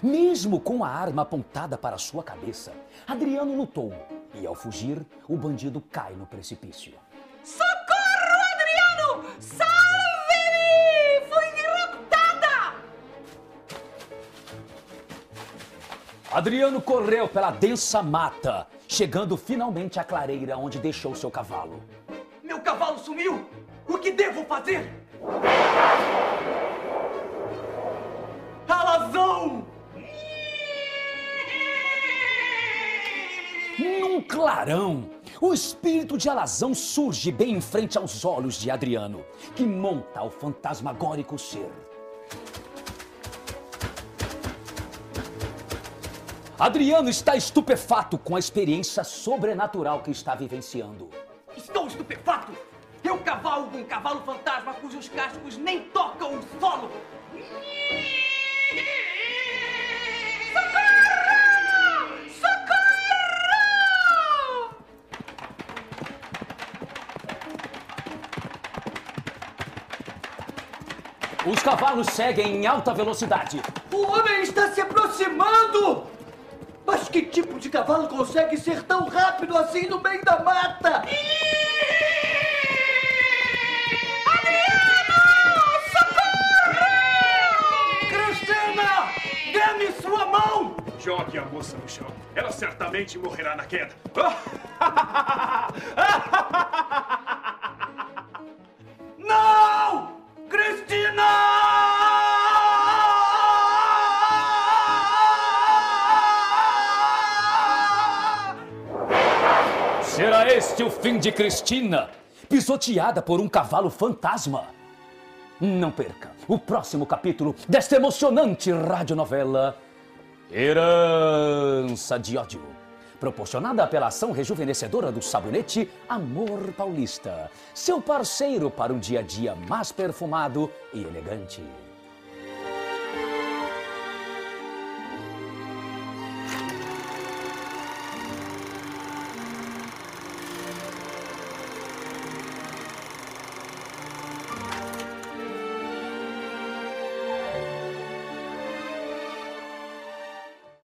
Mesmo com a arma apontada para sua cabeça, Adriano lutou e, ao fugir, o bandido cai no precipício. Socorro, Adriano! Salve-me! Fui raptada! Adriano correu pela densa mata, chegando finalmente à clareira onde deixou seu cavalo. Meu cavalo sumiu! O que devo fazer? Alazão! Num clarão, o espírito de Alazão surge bem em frente aos olhos de Adriano, que monta o fantasmagórico ser. Adriano está estupefato com a experiência sobrenatural que está vivenciando. Estou estupefato! Eu cavalgo um cavalo fantasma cujos cascos nem tocam o solo! Os cavalos seguem em alta velocidade. O homem está se aproximando! Mas que tipo de cavalo consegue ser tão rápido assim no meio da mata? Cristina! Dê-me sua mão! Jogue a moça no chão. Ela certamente morrerá na queda. este o fim de Cristina, pisoteada por um cavalo fantasma? Não perca o próximo capítulo desta emocionante radionovela Herança de Ódio, proporcionada pela ação rejuvenescedora do sabonete Amor Paulista, seu parceiro para um dia a dia mais perfumado e elegante.